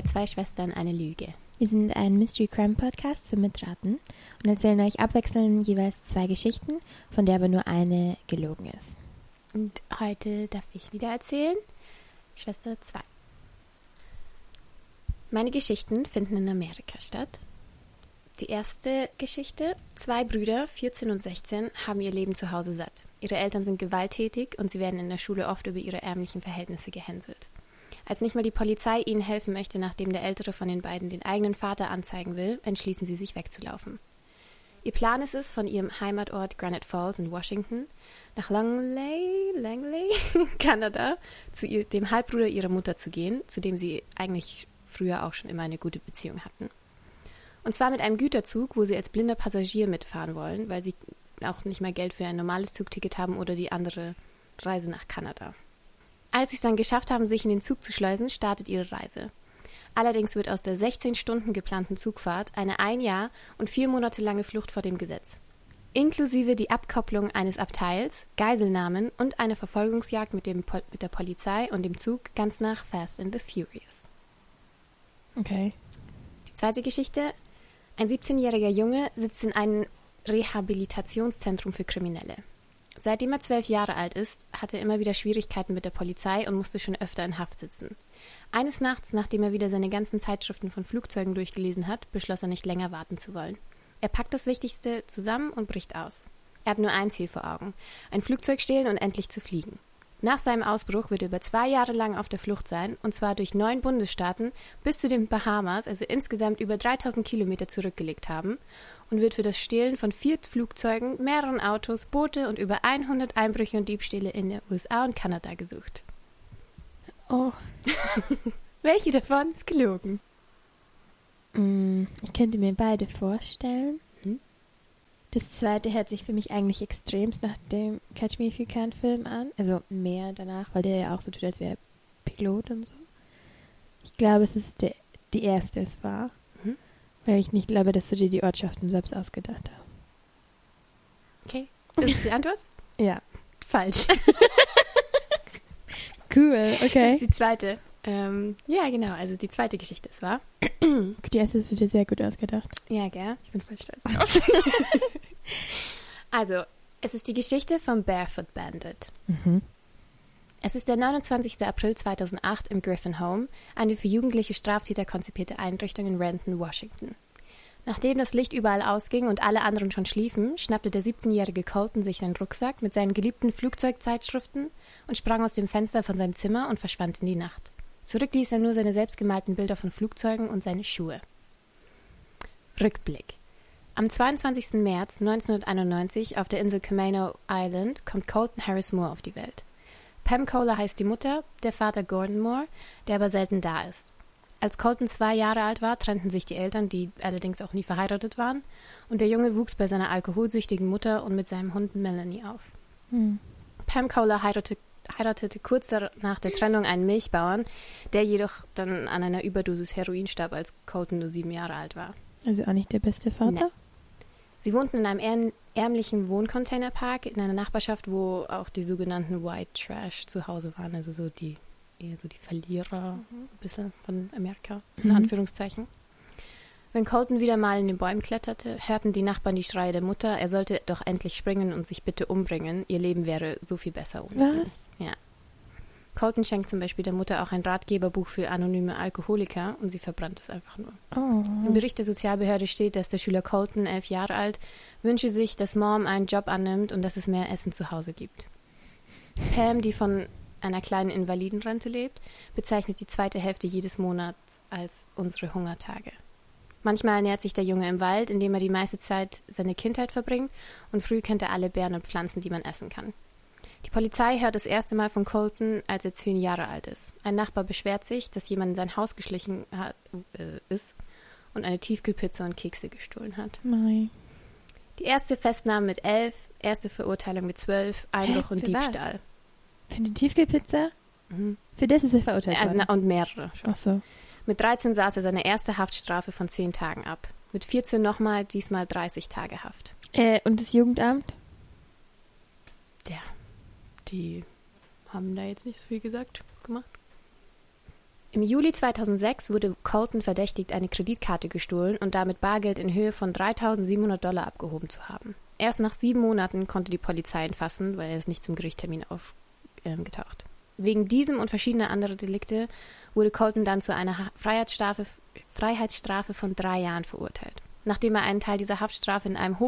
bei Zwei Schwestern eine Lüge. Wir sind ein Mystery Crime Podcast zum Mitraten und erzählen euch abwechselnd jeweils zwei Geschichten, von der aber nur eine gelogen ist. Und heute darf ich wieder erzählen. Schwester 2. Meine Geschichten finden in Amerika statt. Die erste Geschichte. Zwei Brüder, 14 und 16, haben ihr Leben zu Hause satt. Ihre Eltern sind gewalttätig und sie werden in der Schule oft über ihre ärmlichen Verhältnisse gehänselt. Als nicht mal die Polizei ihnen helfen möchte, nachdem der ältere von den beiden den eigenen Vater anzeigen will, entschließen sie sich wegzulaufen. Ihr Plan ist es, von ihrem Heimatort Granite Falls in Washington nach Langley, Langley, Kanada, zu ihr, dem Halbbruder ihrer Mutter zu gehen, zu dem sie eigentlich früher auch schon immer eine gute Beziehung hatten. Und zwar mit einem Güterzug, wo sie als blinder Passagier mitfahren wollen, weil sie auch nicht mehr Geld für ein normales Zugticket haben oder die andere Reise nach Kanada. Als sie es dann geschafft haben, sich in den Zug zu schleusen, startet ihre Reise. Allerdings wird aus der 16 Stunden geplanten Zugfahrt eine ein Jahr und vier Monate lange Flucht vor dem Gesetz. Inklusive die Abkopplung eines Abteils, Geiselnahmen und eine Verfolgungsjagd mit, dem Pol mit der Polizei und dem Zug ganz nach Fast and the Furious. Okay. Die zweite Geschichte. Ein 17-jähriger Junge sitzt in einem Rehabilitationszentrum für Kriminelle. Seitdem er zwölf Jahre alt ist, hat er immer wieder Schwierigkeiten mit der Polizei und musste schon öfter in Haft sitzen. Eines Nachts, nachdem er wieder seine ganzen Zeitschriften von Flugzeugen durchgelesen hat, beschloss er nicht länger warten zu wollen. Er packt das Wichtigste zusammen und bricht aus. Er hat nur ein Ziel vor Augen: ein Flugzeug stehlen und endlich zu fliegen. Nach seinem Ausbruch wird er über zwei Jahre lang auf der Flucht sein, und zwar durch neun Bundesstaaten bis zu den Bahamas, also insgesamt über 3000 Kilometer zurückgelegt haben, und wird für das Stehlen von vier Flugzeugen, mehreren Autos, Boote und über 100 Einbrüche und Diebstähle in den USA und Kanada gesucht. Oh. Welche davon ist gelogen? Mm, ich könnte mir beide vorstellen. Das zweite hört sich für mich eigentlich extremst nach dem Catch Me If You Can Film an. Also mehr danach, weil der ja auch so tut, als wäre er Pilot und so. Ich glaube, es ist der, die erste es war. Mhm. Weil ich nicht glaube, dass du dir die Ortschaften selbst ausgedacht hast. Okay. Ist das die Antwort? Ja. Falsch. Cool, okay. Die zweite. Ähm, ja, genau, also die zweite Geschichte ist wahr. Die erste ist dir sehr gut ausgedacht. Ja, gell? Ich bin voll stolz drauf. also, es ist die Geschichte vom Barefoot Bandit. Mhm. Es ist der 29. April 2008 im Griffin Home, eine für jugendliche Straftäter konzipierte Einrichtung in Renton, Washington. Nachdem das Licht überall ausging und alle anderen schon schliefen, schnappte der 17-jährige Colton sich seinen Rucksack mit seinen geliebten Flugzeugzeitschriften und sprang aus dem Fenster von seinem Zimmer und verschwand in die Nacht. Zurück ließ er nur seine selbstgemalten Bilder von Flugzeugen und seine Schuhe. Rückblick. Am 22. März 1991 auf der Insel Camano Island kommt Colton Harris Moore auf die Welt. Pam Kohler heißt die Mutter, der Vater Gordon Moore, der aber selten da ist. Als Colton zwei Jahre alt war, trennten sich die Eltern, die allerdings auch nie verheiratet waren, und der Junge wuchs bei seiner alkoholsüchtigen Mutter und mit seinem Hund Melanie auf. Hm. Pam Kohler heiratete, heiratete kurz nach der Trennung einen Milchbauern, der jedoch dann an einer Überdosis Heroin starb, als Colton nur sieben Jahre alt war. Also auch nicht der beste Vater? Nee. Sie wohnten in einem ärm ärmlichen Wohncontainerpark in einer Nachbarschaft, wo auch die sogenannten White Trash zu Hause waren, also so die eher so die Verlierer Mhm. ein bisschen von Amerika, in Mhm. Anführungszeichen. Wenn Colton wieder mal in den Bäumen kletterte, hörten die Nachbarn die Schreie der Mutter, er sollte doch endlich springen und sich bitte umbringen, ihr Leben wäre so viel besser ohne ihn. Was? Colton schenkt zum Beispiel der Mutter auch ein Ratgeberbuch für anonyme Alkoholiker und sie verbrannt es einfach nur. Oh. Im Bericht der Sozialbehörde steht, dass der Schüler Colton, elf Jahre alt, wünsche sich, dass Mom einen Job annimmt und dass es mehr Essen zu Hause gibt. Pam, die von einer kleinen Invalidenrente lebt, bezeichnet die zweite Hälfte jedes Monats als unsere Hungertage. Manchmal ernährt sich der Junge im Wald, indem er die meiste Zeit seine Kindheit verbringt und früh kennt er alle Beeren und Pflanzen, die man essen kann. Die Polizei hört das erste Mal von Colton, als er zehn Jahre alt ist. Ein Nachbar beschwert sich, dass jemand in sein Haus geschlichen hat, äh, ist und eine Tiefkühlpizza und Kekse gestohlen hat. Nein. Die erste Festnahme mit elf, erste Verurteilung mit zwölf, Einbruch und Für was? Diebstahl. Für die Tiefkühlpizza? Mhm. Für das ist er verurteilt Äh, worden. na, und mehrere. schon. Ach so. Mit 13 saß er seine erste Haftstrafe von 10 Tagen ab. Mit 14 nochmal, diesmal 30 Tage Haft. Äh, und das Jugendamt? Die haben da jetzt nicht so viel gesagt gemacht. Im Juli 2006 wurde Colton verdächtigt, eine Kreditkarte gestohlen und damit Bargeld in Höhe von 3.700 Dollar abgehoben zu haben. Erst nach sieben Monaten konnte die Polizei ihn fassen, weil er ist nicht zum Gerichtstermin aufgetaucht. Ähm, Wegen diesem und verschiedener anderer Delikte wurde Colton dann zu einer Freiheitsstrafe, Freiheitsstrafe von drei Jahren verurteilt. Nachdem er einen Teil dieser Haftstrafe in einem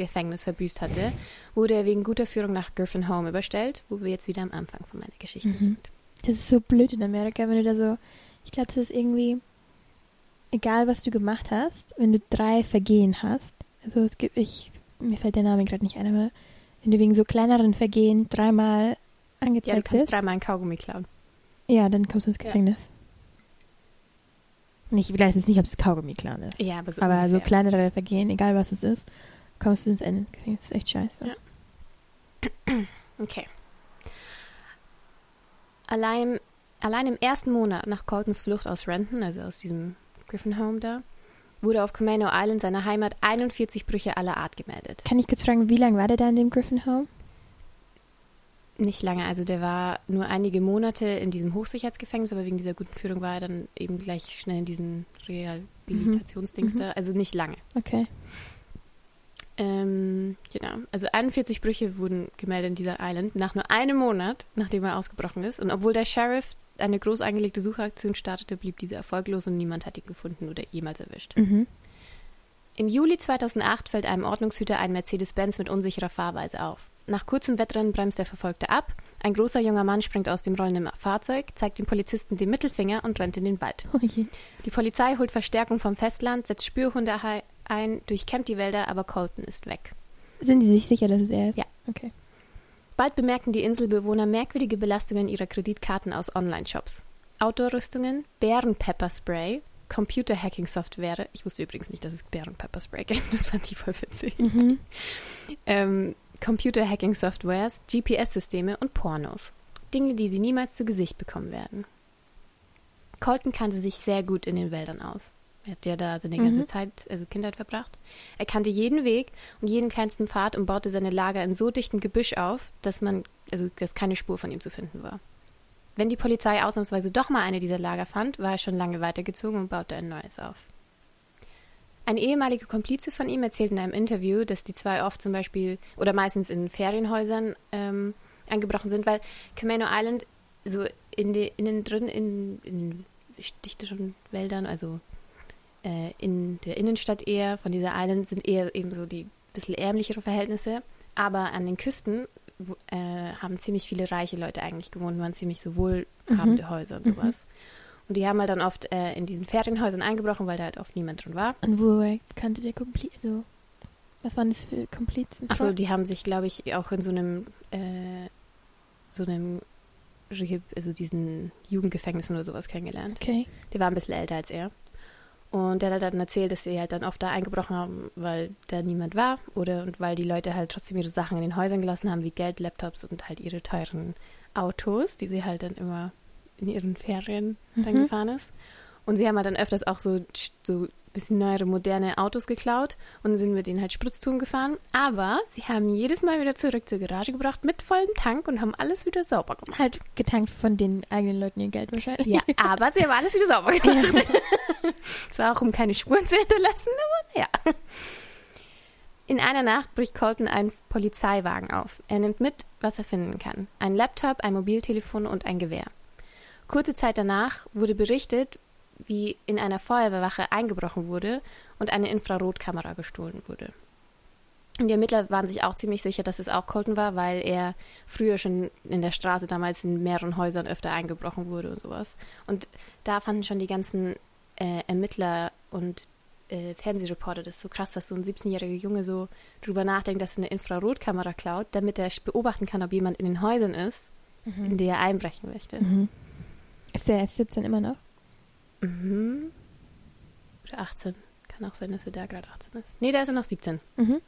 Hochsicherheitsgefängnis verbüßt hatte, wurde er wegen guter Führung nach Griffin Home überstellt, wo wir jetzt wieder am Anfang von meiner Geschichte mhm. sind. Das ist so blöd in Amerika, wenn du da so. Ich glaube, das ist irgendwie. Egal, was du gemacht hast, wenn du drei Vergehen hast. Also, es gibt. Ich, mir fällt der Name gerade nicht ein, aber wenn du wegen so kleineren Vergehen dreimal angezeigt wirst. Ja, du kannst bist, dreimal ein Kaugummi klauen. Ja, dann kommst du ins Gefängnis. Ja. Und ich weiß jetzt nicht, ob es Kaugummi klauen ist. Ja, aber so. Aber so kleinere Vergehen, egal was es ist, kommst du ins Ende. Das ist echt scheiße. Ja. Okay. Allein, allein im ersten Monat nach Coltons Flucht aus Renton, also aus diesem Griffin Home da, wurde auf Camano Island, seiner Heimat, 41 Brüche aller Art gemeldet. Kann ich kurz fragen, wie lange war der da in dem Griffin Home? Nicht lange, also der war nur einige Monate in diesem Hochsicherheitsgefängnis, aber wegen dieser guten Führung war er dann eben gleich schnell in diesen Rehabilitationsdings mhm. da, also nicht lange. Okay. Ähm, genau. Also 41 Brüche wurden gemeldet in dieser Island nach nur einem Monat, nachdem er ausgebrochen ist. Und obwohl der Sheriff eine groß angelegte Suchaktion startete, blieb diese erfolglos und niemand hat ihn gefunden oder jemals erwischt. Mhm. Im Juli 2008 fällt einem Ordnungshüter ein Mercedes-Benz mit unsicherer Fahrweise auf. Nach kurzem Wettrennen bremst der Verfolgte ab. Ein großer junger Mann springt aus dem rollenden Fahrzeug, zeigt dem Polizisten den Mittelfinger und rennt in den Wald. Oh die Polizei holt Verstärkung vom Festland, setzt Spürhunde ein, durchkämmt die Wälder, aber Colton ist weg. Sind Sie sich sicher, dass es er ist? Ja. Okay. Bald bemerken die Inselbewohner merkwürdige Belastungen ihrer Kreditkarten aus Online-Shops. Outdoor-Rüstungen, Bären-Pepper-Spray, Computer-Hacking-Software. Ich wusste übrigens nicht, dass es Bären-Pepper-Spray gibt. Das fand ich voll witzig. Mhm. Ähm, Computer-Hacking-Softwares, GPS-Systeme und Pornos. Dinge, die sie niemals zu Gesicht bekommen werden. Colton kannte sich sehr gut in den Wäldern aus. Er hat ja da seine ganze mhm. Zeit, also Kindheit verbracht. Er kannte jeden Weg und jeden kleinsten Pfad und baute seine Lager in so dichtem Gebüsch auf, dass man, also dass keine Spur von ihm zu finden war. Wenn die Polizei ausnahmsweise doch mal eine dieser Lager fand, war er schon lange weitergezogen und baute ein neues auf. Ein ehemaliger Komplize von ihm erzählt in einem Interview, dass die zwei oft zum Beispiel oder meistens in Ferienhäusern ähm, angebrochen sind, weil Camano Island so in, de, innen drin in, in dichteren Wäldern, also äh, in der Innenstadt eher, von dieser Island sind eher eben so die bisschen ärmlichere Verhältnisse. Aber an den Küsten wo, äh, haben ziemlich viele reiche Leute eigentlich gewohnt, waren ziemlich so wohlhabende mhm. Häuser und sowas. Mhm. Und die haben halt dann oft äh, in diesen Ferienhäusern eingebrochen, weil da halt oft niemand drin war. Und wo kannte der Komplize? Also, was waren das für Komplizen? Achso, die haben sich, glaube ich, auch in so einem, äh, so einem, also diesen Jugendgefängnissen oder sowas kennengelernt. Okay. Der war ein bisschen älter als er. Und der hat dann erzählt, dass sie halt dann oft da eingebrochen haben, weil da niemand war oder und weil die Leute halt trotzdem ihre Sachen in den Häusern gelassen haben, wie Geld, Laptops und halt ihre teuren Autos, die sie halt dann immer in ihren Ferien mhm. dann gefahren ist. Und sie haben halt dann öfters auch so, so bisschen neuere, moderne Autos geklaut und sind mit denen halt Spritztouren gefahren. Aber sie haben jedes Mal wieder zurück zur Garage gebracht mit vollem Tank und haben alles wieder sauber gemacht. Halt getankt von den eigenen Leuten ihr Geld wahrscheinlich. Ja, aber sie haben alles wieder sauber gemacht. Ja. Zwar auch, um keine Spuren zu hinterlassen, aber ja. In einer Nacht bricht Colton einen Polizeiwagen auf. Er nimmt mit, was er finden kann. Ein Laptop, ein Mobiltelefon und ein Gewehr. Kurze Zeit danach wurde berichtet, wie in einer Feuerwehrwache eingebrochen wurde und eine Infrarotkamera gestohlen wurde. Und die Ermittler waren sich auch ziemlich sicher, dass es auch Colton war, weil er früher schon in der Straße damals in mehreren Häusern öfter eingebrochen wurde und sowas. Und da fanden schon die ganzen äh, Ermittler und äh, Fernsehreporter das so krass, dass so ein 17-jähriger Junge so drüber nachdenkt, dass er eine Infrarotkamera klaut, damit er beobachten kann, ob jemand in den Häusern ist, mhm. in die er einbrechen möchte. Mhm. Ist der 17 immer noch? Mhm. Oder 18. Kann auch sein, dass er da gerade 18 ist. Nee, da ist er noch 17. Mhm.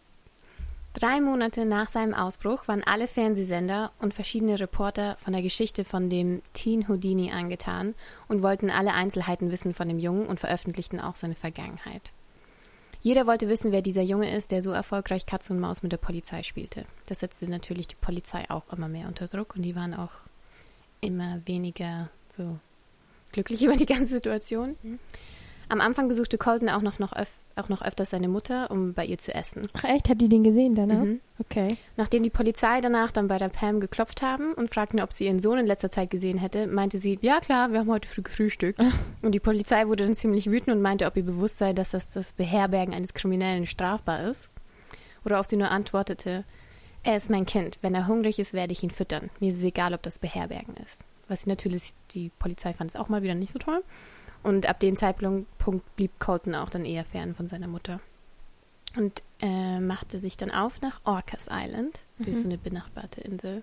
Drei Monate nach seinem Ausbruch waren alle Fernsehsender und verschiedene Reporter von der Geschichte von dem Teen Houdini angetan und wollten alle Einzelheiten wissen von dem Jungen und veröffentlichten auch seine Vergangenheit. Jeder wollte wissen, wer dieser Junge ist, der so erfolgreich Katz und Maus mit der Polizei spielte. Das setzte natürlich die Polizei auch immer mehr unter Druck und die waren auch immer weniger so glücklich über die ganze Situation. Mhm. Am Anfang besuchte Colton auch noch, noch, öf auch noch öfters seine Mutter, um bei ihr zu essen. Ach echt, hat die den gesehen dann auch? Mhm. Okay. Nachdem die Polizei danach dann bei der Pam geklopft haben und fragten, ob sie ihren Sohn in letzter Zeit gesehen hätte, meinte sie, ja klar, wir haben heute früh gefrühstückt. Und die Polizei wurde dann ziemlich wütend und meinte, ob ihr bewusst sei, dass das das Beherbergen eines Kriminellen strafbar ist. Oder ob sie nur antwortete, er ist mein Kind. Wenn er hungrig ist, werde ich ihn füttern. Mir ist es egal, ob das Beherbergen ist. Was natürlich, die Polizei fand es auch mal wieder nicht so toll. Und ab dem Zeitpunkt blieb Colton auch dann eher fern von seiner Mutter. Und äh, machte sich dann auf nach Orcas Island. Das ist so eine benachbarte Insel.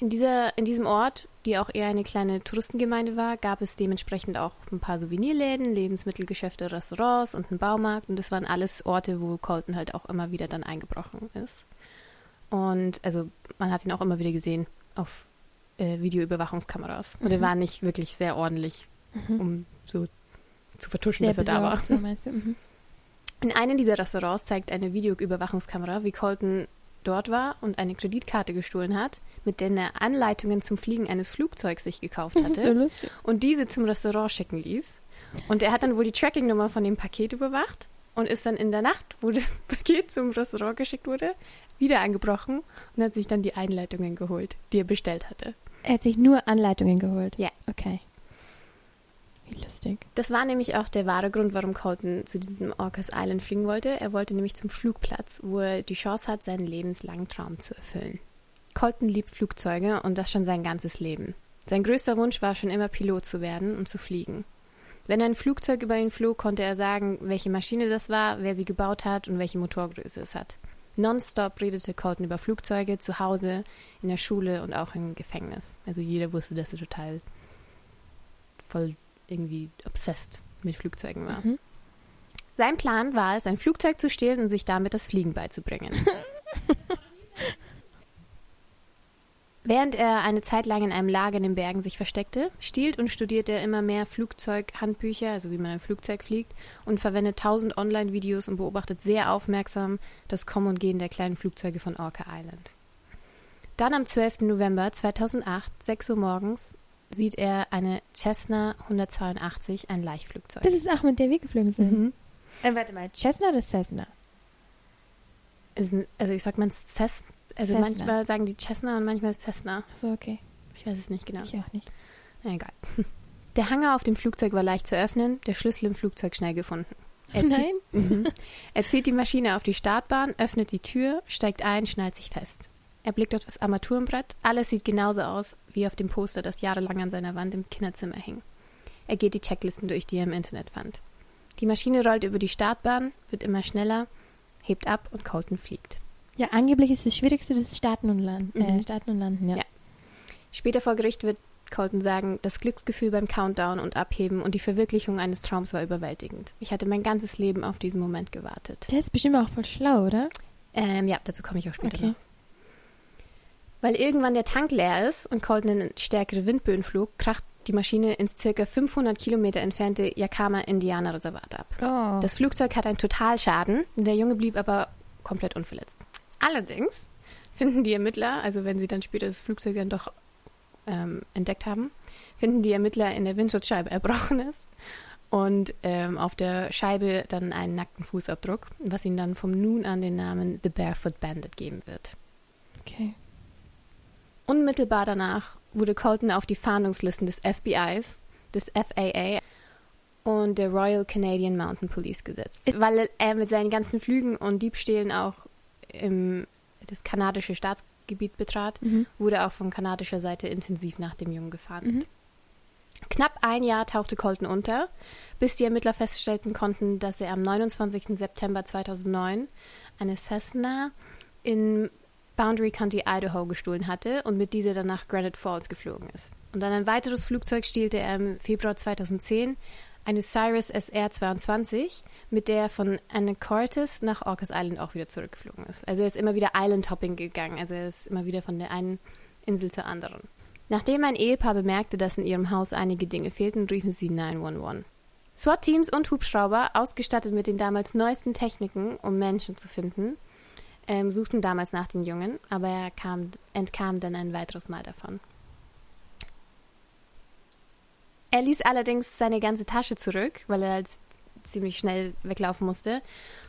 In, dieser, in diesem Ort, die auch eher eine kleine Touristengemeinde war, gab es dementsprechend auch ein paar Souvenirläden, Lebensmittelgeschäfte, Restaurants und einen Baumarkt. Und das waren alles Orte, wo Colton halt auch immer wieder dann eingebrochen ist. Und also man hat ihn auch immer wieder gesehen auf äh, Videoüberwachungskameras. Und er Mhm. war nicht wirklich sehr ordentlich, Mhm. um so zu vertuschen, Sehr dass er da war. so? Mhm. In einem dieser Restaurants zeigt eine Videoüberwachungskamera, wie Colton dort war und eine Kreditkarte gestohlen hat, mit der er Anleitungen zum Fliegen eines Flugzeugs sich gekauft so hatte lustig. und diese zum Restaurant schicken ließ. Und er hat dann wohl die Tracking-Nummer von dem Paket überwacht und ist dann in der Nacht, wo das Paket zum Restaurant geschickt wurde, wieder angebrochen und hat sich dann die Einleitungen geholt, die er bestellt hatte. Er hat sich nur Anleitungen geholt. Ja. Okay. Wie lustig. Das war nämlich auch der wahre Grund, warum Colton zu diesem Orcas Island fliegen wollte. Er wollte nämlich zum Flugplatz, wo er die Chance hat, seinen lebenslangen Traum zu erfüllen. Colton liebt Flugzeuge und das schon sein ganzes Leben. Sein größter Wunsch war schon immer Pilot zu werden und zu fliegen. Wenn ein Flugzeug über ihn flog, konnte er sagen, welche Maschine das war, wer sie gebaut hat und welche Motorgröße es hat. Nonstop redete Colton über Flugzeuge zu Hause, in der Schule und auch im Gefängnis. Also jeder wusste, dass er total voll irgendwie obsessed mit Flugzeugen war. Mhm. Sein Plan war es, ein Flugzeug zu stehlen und sich damit das Fliegen beizubringen. Während er eine Zeit lang in einem Lager in den Bergen sich versteckte, stiehlt und studiert er immer mehr Flugzeughandbücher, also wie man ein Flugzeug fliegt, und verwendet tausend Online-Videos und beobachtet sehr aufmerksam das Kommen und Gehen der kleinen Flugzeuge von Orca Island. Dann am 12. November 2008, 6 Uhr morgens, sieht er eine Cessna 182, ein Leichtflugzeug. Das ist auch mit der wir geflogen sind. Mhm. Äh, warte mal, Cessna oder Cessna? Ist ein, also ich sag mal Cessna. Also Cessna. manchmal sagen die Cessna und manchmal Cessna. So, okay. Ich weiß es nicht genau. Ich auch nicht. Na egal. Der Hangar auf dem Flugzeug war leicht zu öffnen, der Schlüssel im Flugzeug schnell gefunden. Er zieht, Nein? Mhm. er zieht die Maschine auf die Startbahn, öffnet die Tür, steigt ein, schnallt sich fest. Er blickt auf das Armaturenbrett. Alles sieht genauso aus wie auf dem Poster, das jahrelang an seiner Wand im Kinderzimmer hing. Er geht die Checklisten durch, die er im Internet fand. Die Maschine rollt über die Startbahn, wird immer schneller, hebt ab und Colton fliegt. Ja, angeblich ist das Schwierigste das Starten und Landen. Äh, Mhm. Starten und Landen, ja. Ja. Später vor Gericht wird Colton sagen, das Glücksgefühl beim Countdown und Abheben und die Verwirklichung eines Traums war überwältigend. Ich hatte mein ganzes Leben auf diesen Moment gewartet. Der ist bestimmt auch voll schlau, oder? Ähm, ja, dazu komme ich auch später Okay. noch. Weil irgendwann der Tank leer ist und Colton in stärkere Windböen flog, kracht die Maschine ins circa 500 Kilometer entfernte Yakama Indianerreservat ab. Oh. Das Flugzeug hat einen Totalschaden, der Junge blieb aber komplett unverletzt. Allerdings finden die Ermittler, also wenn sie dann später das Flugzeug dann doch ähm, entdeckt haben, finden die Ermittler in der Windschutzscheibe Erbrochenes und ähm, auf der Scheibe dann einen nackten Fußabdruck, was ihnen dann vom nun an den Namen The Barefoot Bandit geben wird. okay. Unmittelbar danach wurde Colton auf die Fahndungslisten des FBIs, des FAA und der Royal Canadian Mountain Police gesetzt, weil er mit seinen ganzen Flügen und Diebstählen auch im, das kanadische Staatsgebiet betrat, Mhm. wurde auch von kanadischer Seite intensiv nach dem Jungen gefahndet. Mhm. Knapp ein Jahr tauchte Colton unter, bis die Ermittler feststellten konnten, dass er am 29. September 2009 eine Cessna in Boundary County, Idaho gestohlen hatte und mit dieser dann nach Granite Falls geflogen ist. Und dann ein weiteres Flugzeug stielte er im Februar 2010, eine Cyrus SR-22, mit der er von Anacortes nach Orcas Island auch wieder zurückgeflogen ist. Also er ist immer wieder Island-Hopping gegangen, also er ist immer wieder von der einen Insel zur anderen. Nachdem ein Ehepaar bemerkte, dass in ihrem Haus einige Dinge fehlten, riefen sie 911. SWAT-Teams und Hubschrauber, ausgestattet mit den damals neuesten Techniken, um Menschen zu finden, ähm, suchten damals nach dem Jungen, aber er kam, entkam dann ein weiteres Mal davon. Er ließ allerdings seine ganze Tasche zurück, weil er halt ziemlich schnell weglaufen musste,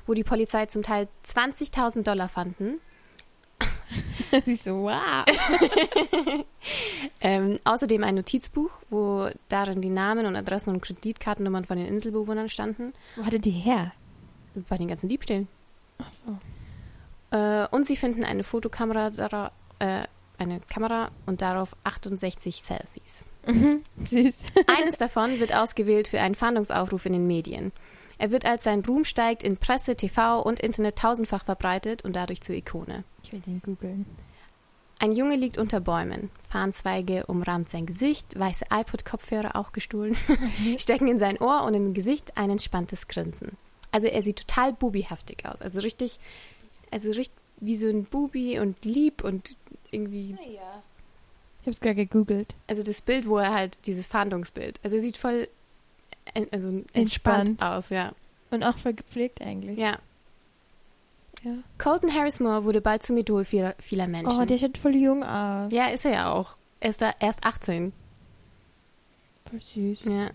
wo die Polizei zum Teil 20.000 Dollar fanden. Sie so, wow. ähm, außerdem ein Notizbuch, wo darin die Namen und Adressen und Kreditkartennummern von den Inselbewohnern standen. Wo hatte die her? Bei den ganzen Diebstählen. Ach so. Äh, und sie finden eine Fotokamera, äh, eine Kamera und darauf 68 Selfies. Mhm. Süß. Eines davon wird ausgewählt für einen Fahndungsaufruf in den Medien. Er wird, als sein Ruhm steigt, in Presse, TV und Internet tausendfach verbreitet und dadurch zur Ikone. Ich will den googeln. Ein Junge liegt unter Bäumen. Farnzweige umrahmt sein Gesicht, weiße iPod-Kopfhörer auch gestohlen, stecken in sein Ohr und im Gesicht ein entspanntes Grinsen. Also er sieht total bubihaftig aus. Also richtig, also richtig wie so ein Bubi und lieb und irgendwie, Naja. Ich hab's gerade gegoogelt. also das Bild, wo er halt, dieses Fahndungsbild. Also er sieht voll, also entspannt, Entspannt. aus, ja. Und auch voll gepflegt eigentlich. Ja. Ja. Colton Harris Moore wurde bald zum Idol vieler, vieler Menschen. Oh, der schaut voll jung aus. ja, ist er ja auch. Er ist da erst 18. Voll süß. Ja.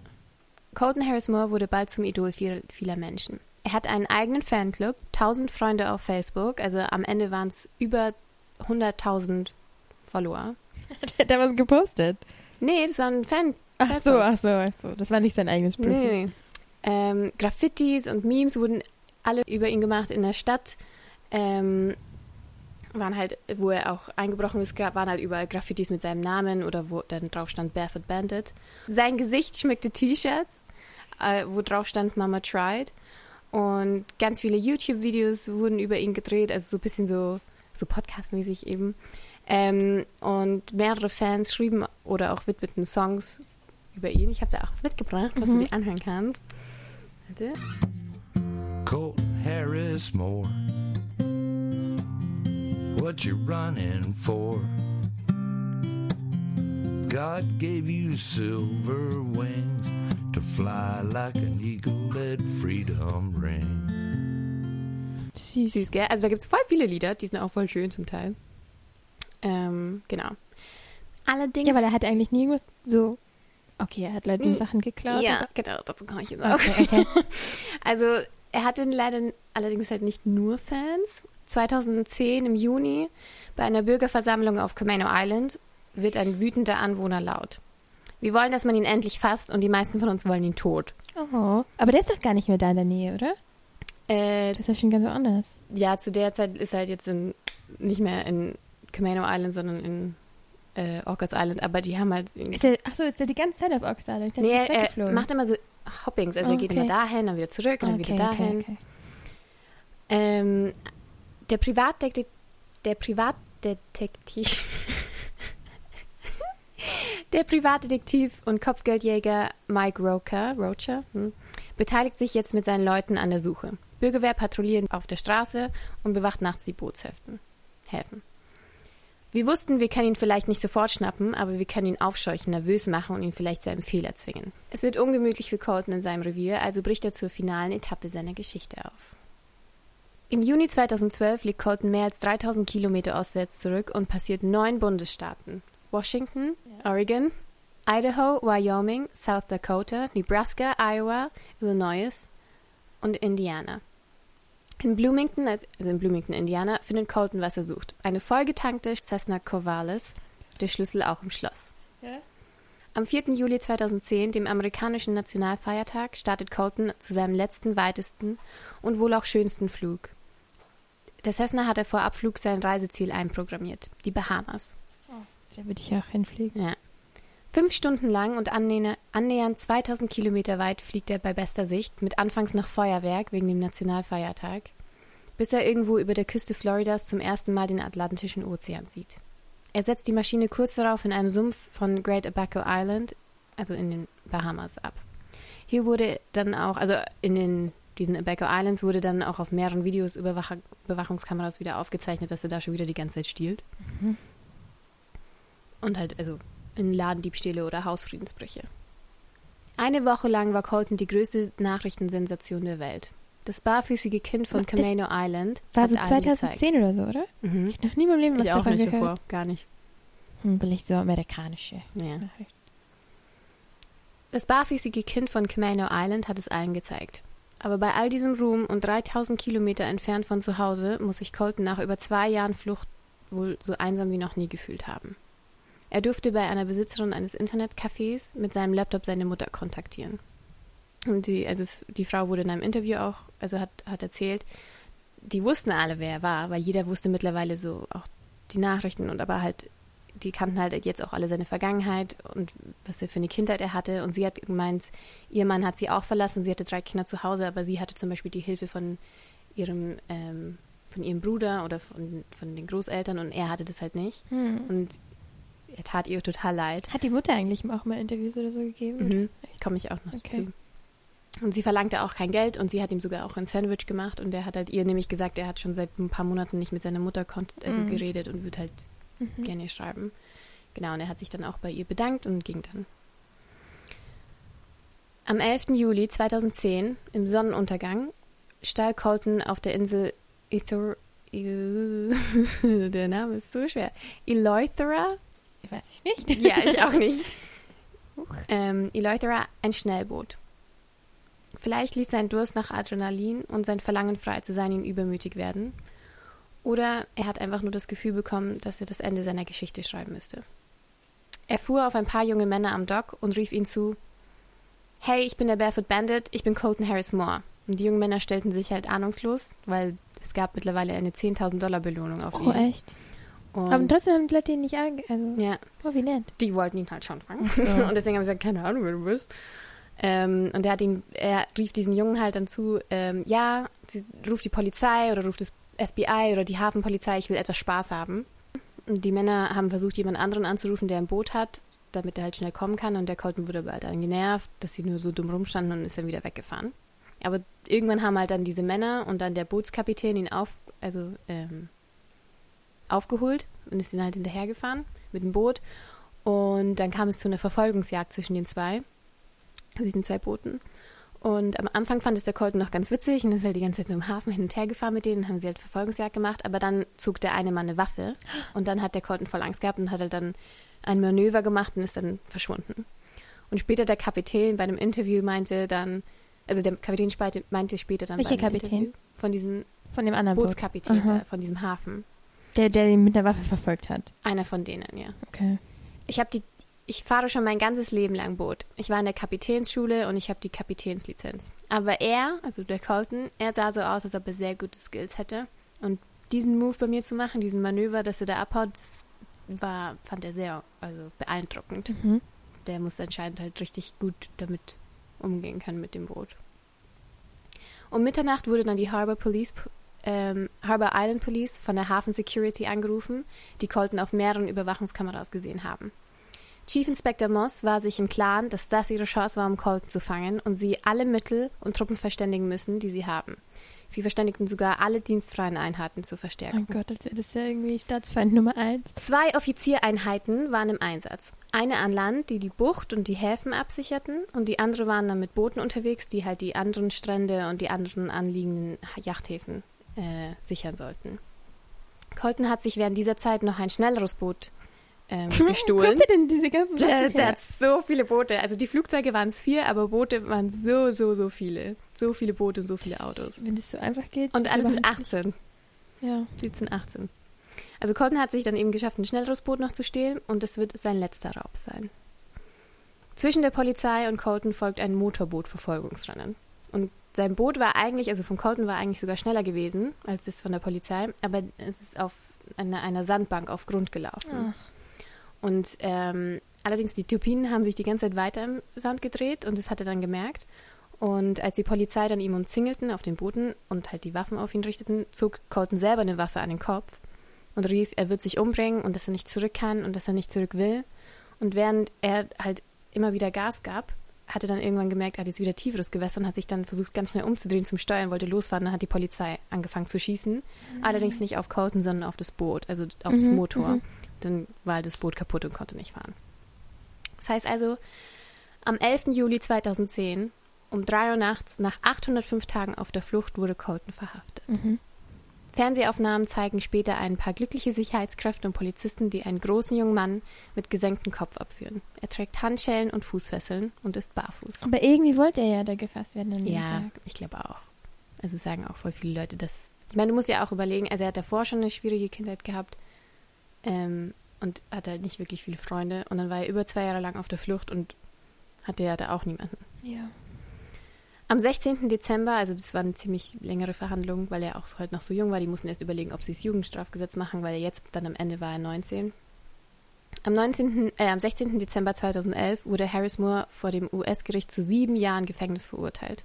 Colton Harris Moore wurde bald zum Idol viel, vieler Menschen. Er hat einen eigenen Fanclub, 1000 Freunde auf Facebook, also am Ende waren es über 100.000 Follower. Hat er was gepostet? Nee, das war ein Fan. Ach so, ach so, ach so. Das war nicht sein eigenes Profil. Nee, nee. Ähm, Graffitis und Memes wurden alle über ihn gemacht in der Stadt. Ähm, waren halt, wo er auch eingebrochen ist, waren halt überall Graffitis mit seinem Namen oder wo dann drauf stand Barefoot Bandit. Sein Gesicht schmückte T-Shirts, äh, wo drauf stand Mama Tried. Und ganz viele YouTube-Videos wurden über ihn gedreht, also so ein bisschen so, so Podcast-mäßig eben. Ähm, und mehrere Fans schrieben oder auch widmeten Songs über ihn. Ich habe da auch was mitgebracht, was du dir anhören kannst. Warte. Colton Harris Moore. What you running for? God gave you silver wings to fly like an eagle at freedom ring. Süß. Süß, gell? Also da gibt es voll viele Lieder, die sind auch voll schön zum Teil. Ähm, genau. Allerdings. Ja, weil er hat eigentlich nie irgendwas so. Okay, er hat Leuten Mm, Sachen geklaut. Ja, genau, dazu komme ich jetzt auch. Okay, okay. Also er hatte leider allerdings halt nicht nur Fans. 2010 im Juni bei einer Bürgerversammlung auf Camano Island wird ein wütender Anwohner laut. Wir wollen, dass man ihn endlich fasst und die meisten von uns wollen ihn tot. Oh, aber der ist doch gar nicht mehr da in der Nähe, oder? Äh, Das ist ja schon ganz woanders. ja, zu der Zeit ist er halt jetzt in, nicht mehr in Camano Island, sondern in äh, Orcas Island, aber die haben halt Ist er, ach so, ist er die ganze Zeit auf Ox Island? Ich dachte, Nee, er er macht immer so Hoppings. Also er geht Okay. immer dahin, dann wieder zurück und dann okay, wieder dahin. Okay. Ähm, der Privatdetektiv, der Privatdetektiv, der Privatdetektiv und Kopfgeldjäger Mike Roker, Rocher hm, beteiligt sich jetzt mit seinen Leuten an der Suche. Bürgerwehr patrouilliert auf der Straße und bewacht nachts die Bootshäfen. Häfen. Wir wussten, wir können ihn vielleicht nicht sofort schnappen, aber wir können ihn aufscheuchen, nervös machen und ihn vielleicht zu einem Fehler zwingen. Es wird ungemütlich für Colton in seinem Revier, also bricht er zur finalen Etappe seiner Geschichte auf. Im Juni 2012 liegt Colton mehr als 3000 Kilometer ostwärts zurück und passiert neun Bundesstaaten. Washington, Oregon, Idaho, Wyoming, South Dakota, Nebraska, Iowa, Illinois und Indiana. In Bloomington, also in Bloomington, Indiana, findet Colton, was er sucht. Eine vollgetankte Cessna Corvallis, der Schlüssel auch im Schloss. Ja. Am 4. Juli 2010, dem amerikanischen Nationalfeiertag, startet Colton zu seinem letzten, weitesten und wohl auch schönsten Flug. Der Cessna hat er vor Abflug sein Reiseziel einprogrammiert, die Bahamas. Da würde ich auch hinfliegen. Ja. Fünf Stunden lang und annäher- annähernd 2000 Kilometer weit fliegt er bei bester Sicht, mit anfangs noch Feuerwerk wegen dem Nationalfeiertag, bis er irgendwo über der Küste Floridas zum ersten Mal den Atlantischen Ozean sieht. Er setzt die Maschine kurz darauf in einem Sumpf von Great Abaco Island, also in den Bahamas, ab. Hier wurde dann auch, also in den, diesen Abaco Islands wurde dann auch auf mehreren Videos Überwacher, Überwachungskameras wieder aufgezeichnet, dass er da schon wieder die ganze Zeit stiehlt. Mhm. Und halt, also in Ladendiebstähle oder Hausfriedensbrüche. Eine Woche lang war Colton die größte Nachrichtensensation der Welt. Das barfüßige Kind von Das Camano Island War so allen 2010 oder so, oder? Mhm. Ich hab noch nie in meinem Leben was Ich auch davon nicht gehört. davor, gar nicht. Hm, vielleicht so amerikanische Ja. Nachrichten. Das barfüßige Kind von Camano Island hat es allen gezeigt. Aber bei all diesem Ruhm und 3000 Kilometer entfernt von zu Hause muss sich Colton nach über zwei Jahren Flucht wohl so einsam wie noch nie gefühlt haben. Er durfte bei einer Besitzerin eines Internetcafés mit seinem Laptop seine Mutter kontaktieren. Und die, also es, die Frau wurde in einem Interview auch, also hat, hat erzählt, die wussten alle, wer er war, weil jeder wusste mittlerweile so auch die Nachrichten und aber halt, die kannten halt jetzt auch alle seine Vergangenheit und was er für eine Kindheit er hatte. Und sie hat gemeint, ihr Mann hat sie auch verlassen, sie hatte drei Kinder zu Hause, aber sie hatte zum Beispiel die Hilfe von ihrem, ähm, von ihrem Bruder oder von, von den Großeltern und er hatte das halt nicht. Hm. Und er tat ihr total leid. Hat die Mutter eigentlich auch mal Interviews oder so gegeben? Mhm. Komme ich auch noch Okay. dazu. Und sie verlangte auch kein Geld und sie hat ihm sogar auch ein Sandwich gemacht und er hat halt ihr nämlich gesagt, er hat schon seit ein paar Monaten nicht mit seiner Mutter also Mhm. geredet und würde halt Mhm. gerne schreiben. Genau, und er hat sich dann auch bei ihr bedankt und ging dann. Am 11. Juli 2010, im Sonnenuntergang, stahl Colton auf der Insel Ethor... Der Name ist so schwer. Eleuthera? Weiß ich nicht. Ja, ich auch nicht. Ähm, Eleuthera, ein Schnellboot. Vielleicht ließ sein Durst nach Adrenalin und sein Verlangen frei zu sein ihn übermütig werden. Oder er hat einfach nur das Gefühl bekommen, dass er das Ende seiner Geschichte schreiben müsste. Er fuhr auf ein paar junge Männer am Dock und rief ihnen zu: Hey, ich bin der Barefoot Bandit, ich bin Colton Harris Moore. Und die jungen Männer stellten sich halt ahnungslos, weil es gab mittlerweile eine 10.000 Dollar Belohnung auf Oh, ihn. echt? Und Aber trotzdem haben die Leute ihn nicht ange... Also, ja, oh, wie nett. die wollten ihn halt schon fangen. So. Und deswegen haben sie gesagt, keine Ahnung, wer du bist. Ähm, und er hat ihn, er rief diesen Jungen halt dann zu, ähm, ja, sie, ruft die Polizei oder ruft das FBI oder die Hafenpolizei, ich will etwas Spaß haben. Und die Männer haben versucht, jemand anderen anzurufen, der ein Boot hat, damit er halt schnell kommen kann. Und der Colton wurde aber halt dann genervt, dass sie nur so dumm rumstanden und ist dann wieder weggefahren. Aber irgendwann haben halt dann diese Männer und dann der Bootskapitän ihn auf, also ähm, aufgeholt und ist ihn halt hinterhergefahren mit dem Boot. Und dann kam es zu einer Verfolgungsjagd zwischen den zwei, diesen zwei Booten. Und am Anfang fand es der Colton noch ganz witzig und ist halt die ganze Zeit im Hafen hin und her gefahren mit denen, haben sie halt Verfolgungsjagd gemacht, aber dann zog der eine Mann eine Waffe und dann hat der Colton voll Angst gehabt und hat halt dann ein Manöver gemacht und ist dann verschwunden. Und später der Kapitän bei einem Interview meinte dann, also der Kapitän meinte später dann Welcher Kapitän? Interview von diesem Von dem anderen Boot. Bootskapitän Aha. da, von diesem Hafen. Der, der ihn mit der Waffe verfolgt hat. Einer von denen, ja. Okay. Ich habe die, ich fahre schon mein ganzes Leben lang Boot. Ich war in der Kapitänsschule und ich habe die Kapitänslizenz. Aber er, also der Colton, er sah so aus, als ob er sehr gute Skills hätte. Und diesen Move bei mir zu machen, diesen Manöver, dass er da abhaut, das war, fand er sehr, also beeindruckend. Mhm. Der muss anscheinend halt richtig gut damit umgehen können mit dem Boot. Um Mitternacht wurde dann die Harbor Police, ähm, Harbor Island Police von der Hafen Security angerufen, die Colton auf mehreren Überwachungskameras gesehen haben. Chief Inspector Moss war sich im Klaren, dass das ihre Chance war, um Colton zu fangen und sie alle Mittel und Truppen verständigen müssen, die sie haben. Sie verständigten sogar alle dienstfreien Einheiten zur Oh Verstärkung. Gott, das ist ja irgendwie Staatsfeind Nummer eins. Zwei Offiziereinheiten waren im Einsatz. Eine an Land, die die Bucht und die Häfen absicherten, und die andere waren dann mit Booten unterwegs, die halt die anderen Strände und die anderen anliegenden Yachthäfen äh, sichern sollten. Colton hat sich während dieser Zeit noch ein schnelleres Boot ähm, gestohlen. Denn diese ganzen Der, der hat so viele Boote. Also die Flugzeuge waren es vier, aber Boote waren so, so, so viele. So viele Boote, so viele Autos. Wenn das so einfach geht. Und alles mit überhaupt 18. nicht- Ja. 17, 18. Also Colton hat sich dann eben geschafft, ein schnelleres Boot noch zu stehlen und es wird sein letzter Raub sein. Zwischen der Polizei und Colton folgt ein Motorboot-Verfolgungsrennen. Und sein Boot war eigentlich, also von Colton war eigentlich sogar schneller gewesen als das von der Polizei, aber es ist auf einer, einer Sandbank auf Grund gelaufen. Ach. Und ähm, allerdings die Turbinen haben sich die ganze Zeit weiter im Sand gedreht und das hat er dann gemerkt. Und als die Polizei dann ihm umzingelten auf den Booten und halt die Waffen auf ihn richteten, zog Colton selber eine Waffe an den Kopf und rief, er wird sich umbringen und dass er nicht zurück kann und dass er nicht zurück will. Und während er halt immer wieder Gas gab, hat er dann irgendwann gemerkt, er hat jetzt wieder tieferes Gewässer und hat sich dann versucht, ganz schnell umzudrehen zum Steuern, wollte losfahren. Dann hat die Polizei angefangen zu schießen. Allerdings nicht auf Colton, sondern auf das Boot, also auf das Mhm, Motor. mhm. Dann war das Boot kaputt und konnte nicht fahren. Das heißt also, am 11. Juli 2010, um 3 Uhr nachts, nach 805 Tagen auf der Flucht, wurde Colton verhaftet. Fernsehaufnahmen zeigen später ein paar glückliche Sicherheitskräfte und Polizisten, die einen großen jungen Mann mit gesenktem Kopf abführen. Er trägt Handschellen und Fußfesseln und ist barfuß. Aber irgendwie wollte er ja da gefasst werden an Ja, Tag. ich glaube auch. Also sagen auch voll viele Leute, dass. Ich meine, du musst ja auch überlegen, also er hat davor schon eine schwierige Kindheit gehabt ähm, und hatte halt nicht wirklich viele Freunde. Und dann war er über zwei Jahre lang auf der Flucht und hatte ja da auch niemanden. Ja. Am 16. Dezember, also das war eine ziemlich längere Verhandlung, weil er auch heute noch so jung war, die mussten erst überlegen, ob sie das Jugendstrafgesetz machen, weil er jetzt dann am Ende war er 19. Am, 19., äh, am 16. Dezember 2011 wurde Harris Moore vor dem US-Gericht zu sieben Jahren Gefängnis verurteilt.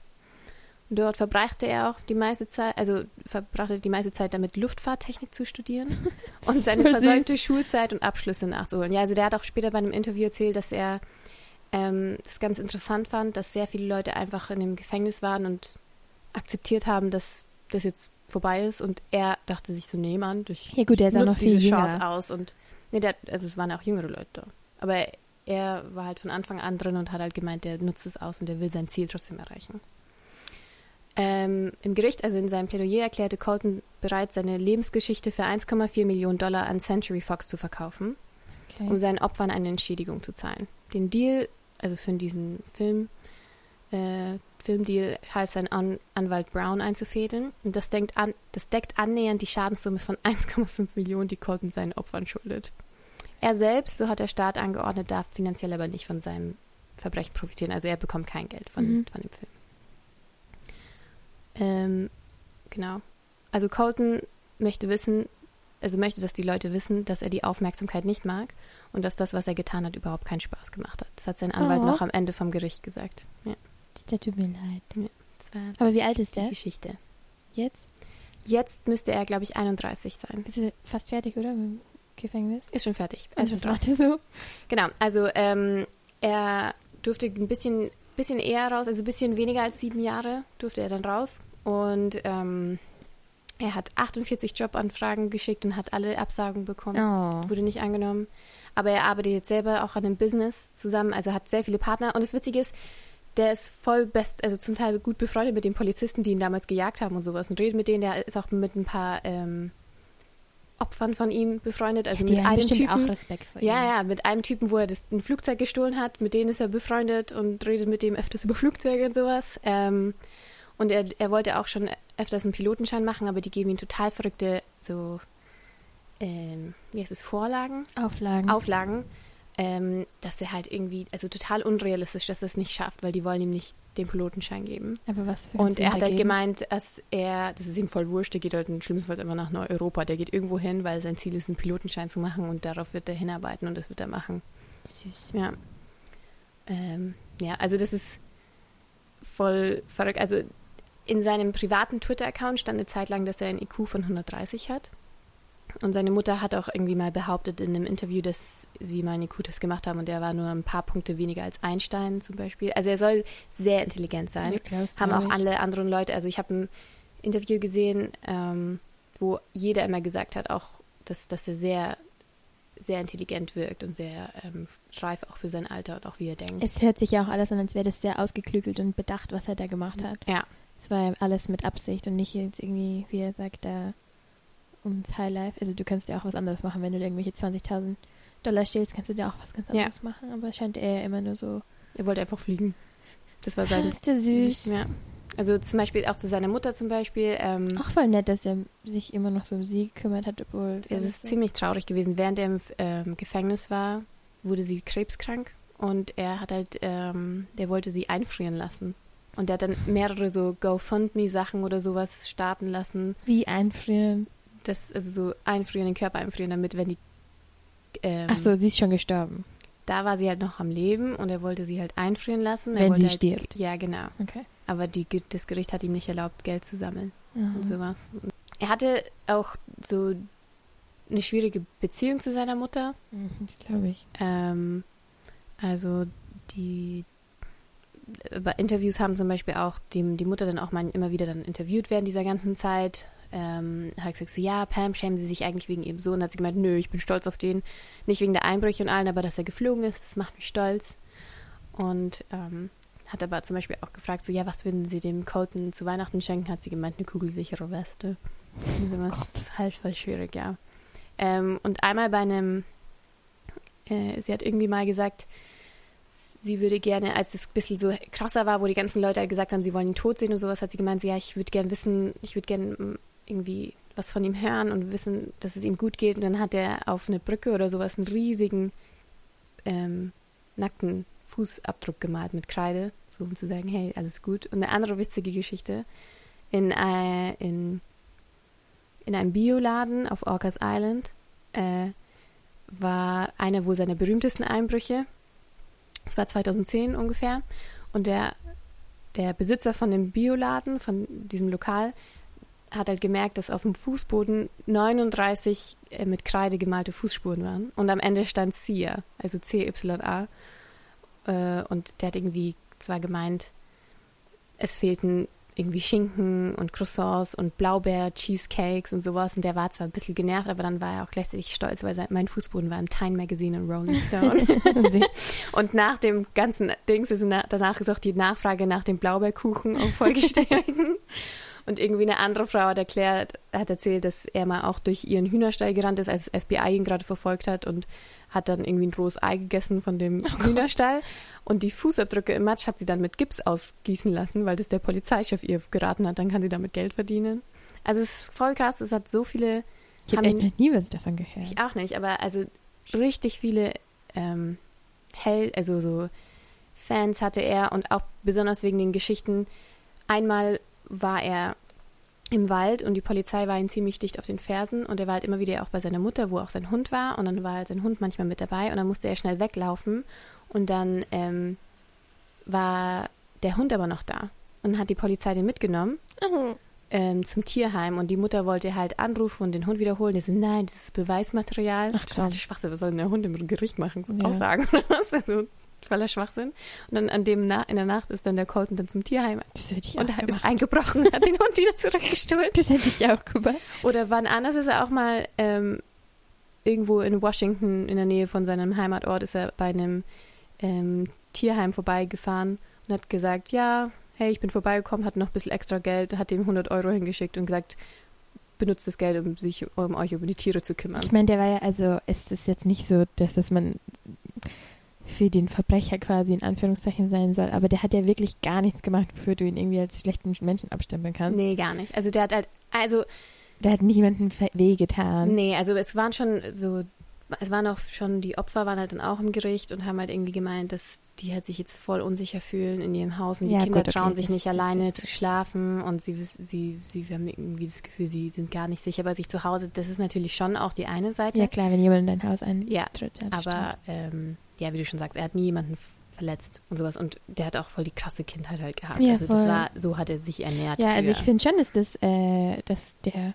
Und dort verbrachte er auch die meiste Zeit, also verbrachte die meiste Zeit damit, Luftfahrttechnik zu studieren und seine versäumte. Schulzeit und Abschlüsse nachzuholen. Ja, also der hat auch später bei einem Interview erzählt, dass er ähm, das ganz interessant fand, dass sehr viele Leute einfach in dem Gefängnis waren und akzeptiert haben, dass das jetzt vorbei ist. Und er dachte sich so, nee, Mann, ich Ja gut, der ist auch noch viel diese Chance jünger. aus. Und nee, der, also es waren ja auch jüngere Leute da. Aber er, er war halt von Anfang an drin und hat halt gemeint, der nutzt es aus und der will sein Ziel trotzdem erreichen. Ähm, Im Gericht, also in seinem Plädoyer, erklärte Colton bereit, seine Lebensgeschichte für 1,4 Millionen Dollar an Century Fox zu verkaufen Okay. um seinen Opfern eine Entschädigung zu zahlen. Den Deal, also für diesen Film, äh, Filmdeal half sein an Anwalt Brown einzufädeln. Und das, denkt an, das deckt annähernd die Schadenssumme von 1,5 Millionen, die Colton seinen Opfern schuldet. Er selbst, so hat der Staat angeordnet, darf finanziell aber nicht von seinem Verbrechen profitieren. Also er bekommt kein Geld von, Mhm. von dem Film. Ähm, genau. Also Colton möchte wissen, also möchte, dass die Leute wissen, dass er die Aufmerksamkeit nicht mag und dass das, was er getan hat, überhaupt keinen Spaß gemacht hat. Das hat sein Anwalt Oh. noch am Ende vom Gericht gesagt. Ja, Der tut mir leid. war Aber wie alt ist die der Geschichte. jetzt? Jetzt müsste er, glaube ich, 31 sein. Ist er fast fertig, oder? Mit dem Gefängnis? Ist schon fertig. Er ist schon was draußen. macht er so? Genau, also ähm, er durfte ein bisschen, bisschen eher raus, also ein bisschen weniger als sieben Jahre durfte er dann raus. Und ähm, er hat 48 Jobanfragen geschickt und hat alle Absagen bekommen. Oh. Wurde nicht angenommen. Aber er arbeitet jetzt selber auch an einem Business zusammen, also hat sehr viele Partner. Und das Witzige ist, der ist voll best, also zum Teil gut befreundet mit den Polizisten, die ihn damals gejagt haben und sowas und redet mit denen. Der ist auch mit ein paar ähm, Opfern von ihm befreundet. Also die mit einem Typen. auch Respekt vor Ja, ihm. ja, mit einem Typen, wo er das, ein Flugzeug gestohlen hat, mit denen ist er befreundet und redet mit dem öfters über Flugzeuge und sowas. Ähm, und er, er wollte auch schon öfters einen Pilotenschein machen, aber die geben ihm total verrückte, so, ähm, wie heißt es, Vorlagen, Auflagen. Auflagen, ähm, dass er halt irgendwie, also total unrealistisch, dass er es nicht schafft, weil die wollen ihm nicht den Pilotenschein geben. Aber was für Und er hat halt gemeint, dass er, das ist ihm voll wurscht, der geht halt schlimmstenfalls einfach nach Neu-Europa. Der geht irgendwo hin, weil sein Ziel ist, einen Pilotenschein zu machen und darauf wird er hinarbeiten und das wird er machen. Süß. Ja. Ähm, ja, also das ist voll verrückt. Also in seinem privaten Twitter-Account stand eine Zeit lang, dass er einen IQ von 130 hat. Und seine Mutter hat auch irgendwie mal behauptet in einem Interview, dass sie mal einen IQ-Test gemacht haben und der war nur ein paar Punkte weniger als Einstein zum Beispiel. Also er soll sehr intelligent sein Ja, haben auch alle anderen Leute, also ich habe ein Interview gesehen, ähm, wo jeder immer gesagt hat, auch, dass, dass er sehr, sehr intelligent wirkt und sehr ähm, reif auch für sein Alter und auch wie er denkt. Es hört sich ja auch alles an, als wäre das sehr ausgeklügelt und bedacht, was er da gemacht hat. ja, Es war ja alles mit Absicht und nicht jetzt irgendwie, wie er sagt, da ums Highlife. Also du kannst ja auch was anderes machen, wenn du irgendwelche 20.000 Dollar stehlst, kannst du dir auch was ganz Ja. anderes machen. Aber es scheint er immer nur so. er wollte einfach fliegen. Das war Das sein. ist der süß. Ja. Also zum Beispiel auch zu seiner Mutter zum Beispiel. Ähm, Auch voll nett, dass er sich immer noch so um sie gekümmert hat, obwohl. Es ist ziemlich traurig gewesen. Während er im ähm, Gefängnis war, wurde sie krebskrank und er hat halt, ähm, der wollte sie einfrieren lassen. Und der hat dann mehrere so GoFundMe-Sachen oder sowas starten lassen. Wie einfrieren. Das, also so einfrieren, den Körper einfrieren, damit, wenn die. Ähm, Ach so, sie ist schon gestorben. Da war sie halt noch am Leben und er wollte sie halt einfrieren lassen. Er Wenn sie halt, stirbt. Ja, genau. Okay. Aber die, das Gericht hat ihm nicht erlaubt, Geld zu sammeln. und Mhm. sowas. Er hatte auch so eine schwierige Beziehung zu seiner Mutter. Mhm, Das glaube ich. Ähm, also die bei Interviews haben zum Beispiel auch die, die Mutter dann auch mal immer wieder dann interviewt während dieser ganzen Zeit. Ähm, hat gesagt so, ja, Pam, schämen Sie sich eigentlich wegen Ihrem Sohn? Hat sie gemeint, nö, ich bin stolz auf den. Nicht wegen der Einbrüche und allen, aber dass er geflogen ist, das macht mich stolz. Und ähm, hat aber zum Beispiel auch gefragt, so, ja, was würden Sie dem Colton zu Weihnachten schenken? Hat sie gemeint, eine kugelsichere Weste. Also, das ist halt voll schwierig, ja. Ähm, und einmal bei einem, äh, sie hat irgendwie mal gesagt, sie würde gerne, als es ein bisschen so krasser war, wo die ganzen Leute halt gesagt haben, sie wollen ihn tot sehen und sowas, hat sie gemeint, so, ja, ich würde gerne wissen, ich würde gerne irgendwie was von ihm hören und wissen, dass es ihm gut geht. Und dann hat er auf eine Brücke oder sowas einen riesigen ähm, nackten Fußabdruck gemalt mit Kreide, so um zu sagen, hey, alles gut. Und eine andere witzige Geschichte. In, äh, in, in einem Bioladen auf Orcas Island äh, war einer wohl seiner berühmtesten Einbrüche. Es war 2010 ungefähr. Und der, der Besitzer von dem Bioladen, von diesem Lokal, hat halt gemerkt, dass auf dem Fußboden 39 äh, mit Kreide gemalte Fußspuren waren. Und am Ende stand Cia, also C-Y-A. Äh, und der hat irgendwie zwar gemeint, es fehlten irgendwie Schinken und Croissants und Blaubeer-Cheesecakes und sowas. Und der war zwar ein bisschen genervt, aber dann war er auch gleichzeitig stolz, weil sein, mein Fußboden war im Time Magazine und Rolling Stone. und nach dem ganzen Dings ist na, danach ist auch die Nachfrage nach dem Blaubeerkuchen auch vollgestiegen. Und irgendwie eine andere Frau hat erklärt, hat erzählt, dass er mal auch durch ihren Hühnerstall gerannt ist, als das FBI ihn gerade verfolgt hat und hat dann irgendwie ein rohes Ei gegessen von dem oh Hühnerstall. Und die Fußabdrücke im Matsch hat sie dann mit Gips ausgießen lassen, weil das der Polizeichef ihr geraten hat. Dann kann sie damit Geld verdienen. Also es ist voll krass. Es hat so viele. Ich habe echt noch nie was davon gehört. Ich auch nicht, aber also richtig viele ähm, Hell, also so Fans hatte er und auch besonders wegen den Geschichten. Einmal war er im Wald und die Polizei war ihm ziemlich dicht auf den Fersen und er war halt immer wieder auch bei seiner Mutter, wo auch sein Hund war und dann war halt sein Hund manchmal mit dabei und dann musste er schnell weglaufen und dann ähm, war der Hund aber noch da und hat die Polizei den mitgenommen mhm. ähm, zum Tierheim und die Mutter wollte halt anrufen und den Hund wiederholen. Der so, nein, das ist Beweismaterial. Ach, Schwachsinn, was soll denn der Hund im Gericht machen? So ja. Aussagen oder was? Also, voller Schwachsinn. Und dann an dem Na in der Nacht ist dann der Colton dann zum Tierheim. Das hätte ich und auch Und ist eingebrochen, hat den Hund wieder zurückgestohlen. Das hätte ich auch gemacht. Oder wann anders ist er auch mal ähm, irgendwo in Washington in der Nähe von seinem Heimatort ist er bei einem ähm, Tierheim vorbeigefahren und hat gesagt, ja, hey, ich bin vorbeigekommen, hat noch ein bisschen extra Geld, hat ihm 100 Euro hingeschickt und gesagt, benutzt das Geld, um sich um euch über die Tiere zu kümmern. Ich meine, der war ja, also ist es jetzt nicht so, dass das man für den Verbrecher quasi in Anführungszeichen sein soll. Aber der hat ja wirklich gar nichts gemacht, wofür du ihn irgendwie als schlechten Menschen abstempeln kannst. Nee, gar nicht. Also der hat halt, also. Der hat niemanden wehgetan. Nee, also es waren schon so, es waren auch schon, die Opfer waren halt dann auch im Gericht und haben halt irgendwie gemeint, dass die halt sich jetzt voll unsicher fühlen in ihrem Haus und die ja, Kinder okay, trauen sich nicht alleine zu schlafen und sie, sie, sie haben irgendwie das Gefühl, sie sind gar nicht sicher bei sich zu Hause. Das ist natürlich schon auch die eine Seite. Ja klar, wenn jemand in dein Haus eintritt. Ja, aber ähm, ja, wie du schon sagst, er hat nie jemanden verletzt und sowas. Und der hat auch voll die krasse Kindheit halt gehabt. Ja, also voll. das war, so hat er sich ernährt. Ja, also ich finde schon, dass das, äh, dass der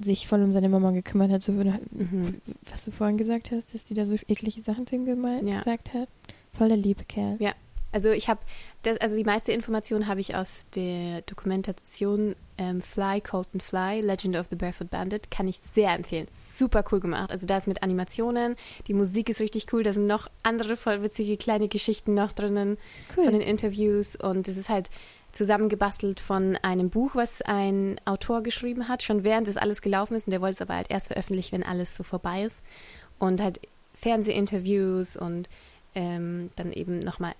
sich voll um seine Mama gekümmert hat, so mhm. was du vorhin gesagt hast, dass die da so eklige Sachen zu ihm ja. gesagt hat. Voll der liebe Kerl. Ja, also ich habe, also die meiste Information habe ich aus der Dokumentation ähm, Fly, Colton Fly, Legend of the Barefoot Bandit, kann ich sehr empfehlen. Super cool gemacht. Also da ist mit Animationen, die Musik ist richtig cool, da sind noch andere voll witzige kleine Geschichten noch drinnen cool. von den Interviews und es ist halt zusammengebastelt von einem Buch, was ein Autor geschrieben hat, schon während das alles gelaufen ist und der wollte es aber halt erst veröffentlichen, wenn alles so vorbei ist und halt Fernsehinterviews und ähm, dann eben nochmal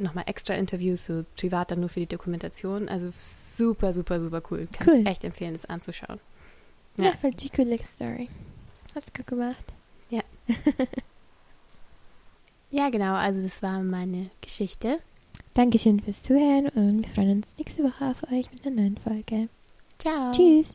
nochmal extra Interviews, so privat dann nur für die Dokumentation. Also super, super, super cool. Kann cool. ich echt empfehlen, das anzuschauen. Ja, ja voll die coole Story. Hast du gut gemacht. Ja. ja, genau. Also das war meine Geschichte. Dankeschön fürs Zuhören und wir freuen uns nächste Woche auf euch mit einer neuen Folge. Ciao. Tschüss.